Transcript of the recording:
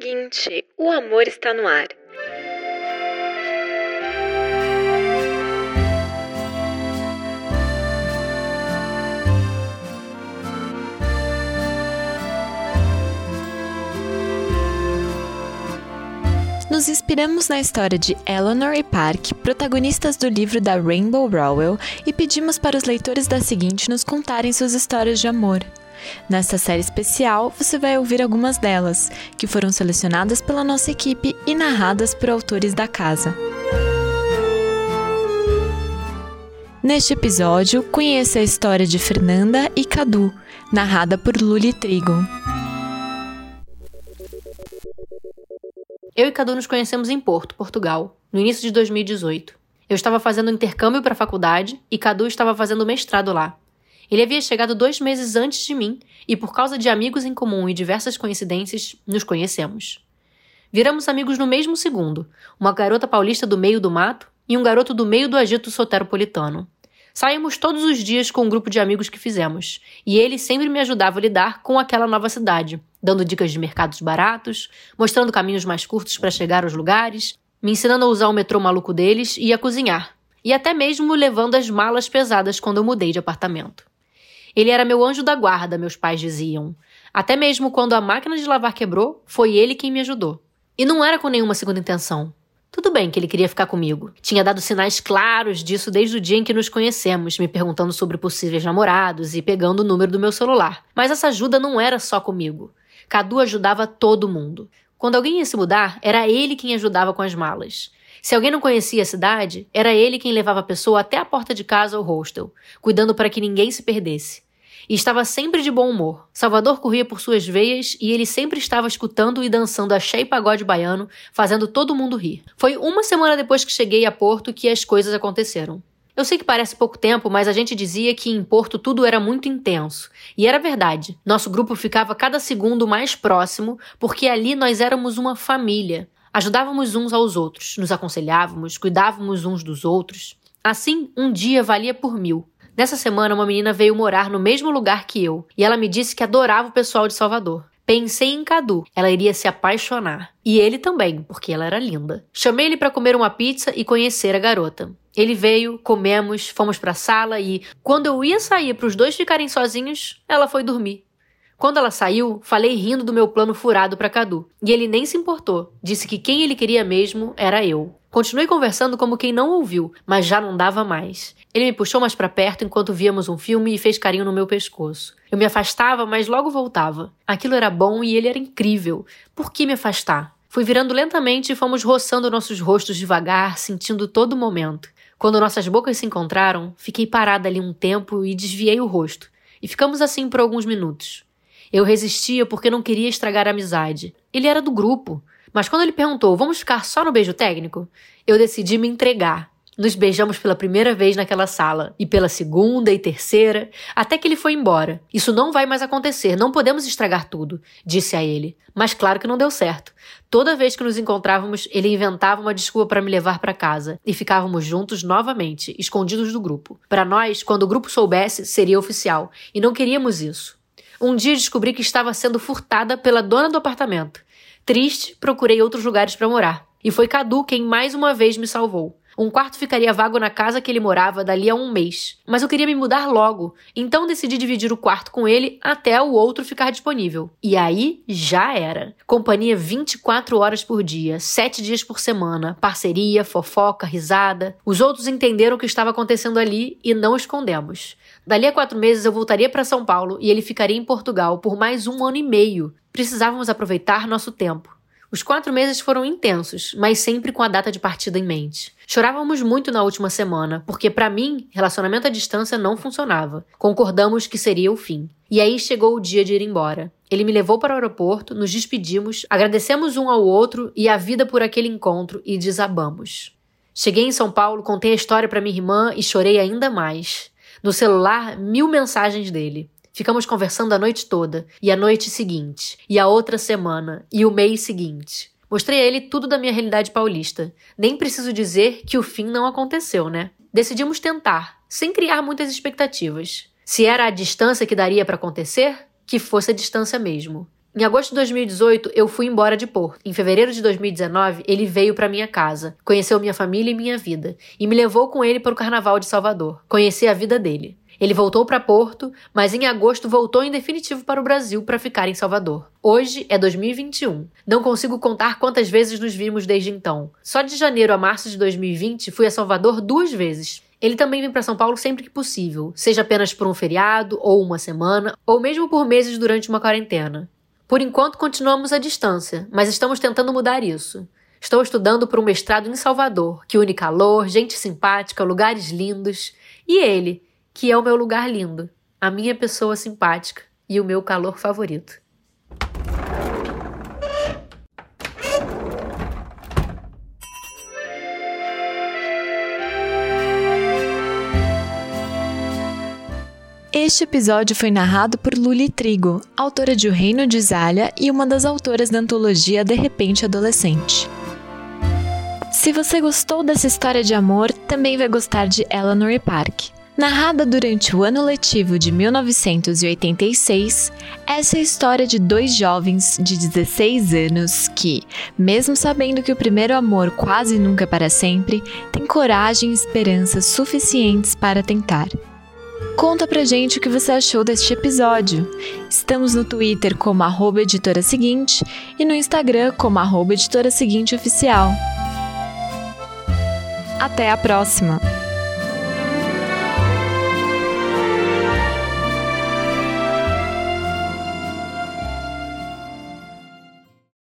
seguinte: o amor está no ar. Nos inspiramos na história de Eleanor e Park, protagonistas do livro da Rainbow Rowell, e pedimos para os leitores da seguinte nos contarem suas histórias de amor. Nesta série especial, você vai ouvir algumas delas, que foram selecionadas pela nossa equipe e narradas por autores da casa. Neste episódio, conheça a história de Fernanda e Cadu, narrada por Luli Trigo. Eu e Cadu nos conhecemos em Porto, Portugal, no início de 2018. Eu estava fazendo intercâmbio para a faculdade e Cadu estava fazendo mestrado lá. Ele havia chegado dois meses antes de mim e, por causa de amigos em comum e diversas coincidências, nos conhecemos. Viramos amigos no mesmo segundo, uma garota paulista do meio do mato e um garoto do meio do agito soteropolitano. Saímos todos os dias com um grupo de amigos que fizemos, e ele sempre me ajudava a lidar com aquela nova cidade, dando dicas de mercados baratos, mostrando caminhos mais curtos para chegar aos lugares, me ensinando a usar o metrô maluco deles e a cozinhar, e até mesmo levando as malas pesadas quando eu mudei de apartamento. Ele era meu anjo da guarda, meus pais diziam. Até mesmo quando a máquina de lavar quebrou, foi ele quem me ajudou. E não era com nenhuma segunda intenção. Tudo bem que ele queria ficar comigo. Tinha dado sinais claros disso desde o dia em que nos conhecemos, me perguntando sobre possíveis namorados e pegando o número do meu celular. Mas essa ajuda não era só comigo. Cadu ajudava todo mundo. Quando alguém ia se mudar, era ele quem ajudava com as malas. Se alguém não conhecia a cidade, era ele quem levava a pessoa até a porta de casa ou hostel, cuidando para que ninguém se perdesse. E estava sempre de bom humor. Salvador corria por suas veias e ele sempre estava escutando e dançando axé e pagode baiano, fazendo todo mundo rir. Foi uma semana depois que cheguei a Porto que as coisas aconteceram. Eu sei que parece pouco tempo, mas a gente dizia que em Porto tudo era muito intenso. E era verdade. Nosso grupo ficava cada segundo mais próximo, porque ali nós éramos uma família. Ajudávamos uns aos outros, nos aconselhávamos, cuidávamos uns dos outros. Assim, um dia valia por mil. Nessa semana, uma menina veio morar no mesmo lugar que eu, e ela me disse que adorava o pessoal de Salvador. Pensei em Cadu, ela iria se apaixonar. E ele também, porque ela era linda. Chamei ele para comer uma pizza e conhecer a garota. Ele veio, comemos, fomos para a sala e, quando eu ia sair para os dois ficarem sozinhos, ela foi dormir. Quando ela saiu, falei rindo do meu plano furado para Cadu, e ele nem se importou. Disse que quem ele queria mesmo era eu. Continuei conversando como quem não ouviu, mas já não dava mais. Ele me puxou mais para perto enquanto víamos um filme e fez carinho no meu pescoço. Eu me afastava, mas logo voltava. Aquilo era bom e ele era incrível. Por que me afastar? Fui virando lentamente e fomos roçando nossos rostos devagar, sentindo todo o momento. Quando nossas bocas se encontraram, fiquei parada ali um tempo e desviei o rosto. E ficamos assim por alguns minutos. Eu resistia porque não queria estragar a amizade. Ele era do grupo. Mas quando ele perguntou, vamos ficar só no beijo técnico? Eu decidi me entregar. Nos beijamos pela primeira vez naquela sala, e pela segunda e terceira, até que ele foi embora. Isso não vai mais acontecer, não podemos estragar tudo, disse a ele. Mas claro que não deu certo. Toda vez que nos encontrávamos, ele inventava uma desculpa para me levar para casa, e ficávamos juntos novamente, escondidos do grupo. Para nós, quando o grupo soubesse, seria oficial, e não queríamos isso. Um dia descobri que estava sendo furtada pela dona do apartamento. Triste, procurei outros lugares para morar. E foi Cadu quem mais uma vez me salvou. Um quarto ficaria vago na casa que ele morava dali a um mês. Mas eu queria me mudar logo, então decidi dividir o quarto com ele até o outro ficar disponível. E aí já era. Companhia 24 horas por dia, 7 dias por semana, parceria, fofoca, risada. Os outros entenderam o que estava acontecendo ali e não escondemos. Dali a quatro meses eu voltaria para São Paulo e ele ficaria em Portugal por mais um ano e meio. Precisávamos aproveitar nosso tempo. Os quatro meses foram intensos, mas sempre com a data de partida em mente. Chorávamos muito na última semana, porque para mim, relacionamento à distância não funcionava. Concordamos que seria o fim. E aí chegou o dia de ir embora. Ele me levou para o aeroporto, nos despedimos, agradecemos um ao outro e a vida por aquele encontro e desabamos. Cheguei em São Paulo, contei a história para minha irmã e chorei ainda mais. No celular, mil mensagens dele. Ficamos conversando a noite toda, e a noite seguinte, e a outra semana, e o mês seguinte. Mostrei a ele tudo da minha realidade paulista. Nem preciso dizer que o fim não aconteceu, né? Decidimos tentar, sem criar muitas expectativas. Se era a distância que daria para acontecer, que fosse a distância mesmo. Em agosto de 2018, eu fui embora de Porto. Em fevereiro de 2019, ele veio para minha casa, conheceu minha família e minha vida, e me levou com ele para o Carnaval de Salvador. Conheci a vida dele. Ele voltou para Porto, mas em agosto voltou em definitivo para o Brasil para ficar em Salvador. Hoje é 2021. Não consigo contar quantas vezes nos vimos desde então. Só de janeiro a março de 2020 fui a Salvador duas vezes. Ele também vem para São Paulo sempre que possível, seja apenas por um feriado, ou uma semana, ou mesmo por meses durante uma quarentena. Por enquanto, continuamos à distância, mas estamos tentando mudar isso. Estou estudando para um mestrado em Salvador, que une calor, gente simpática, lugares lindos, e ele, que é o meu lugar lindo, a minha pessoa simpática e o meu calor favorito. Este episódio foi narrado por Luli Trigo, autora de O Reino de Zalha e uma das autoras da antologia De Repente Adolescente. Se você gostou dessa história de amor, também vai gostar de Eleanor e Park. Narrada durante o ano letivo de 1986, essa é a história de dois jovens de 16 anos que, mesmo sabendo que o primeiro amor quase nunca é para sempre, têm coragem e esperança suficientes para tentar. Conta pra gente o que você achou deste episódio. Estamos no Twitter como arroba editora seguinte e no Instagram como arroba editora seguinte oficial. Até a próxima!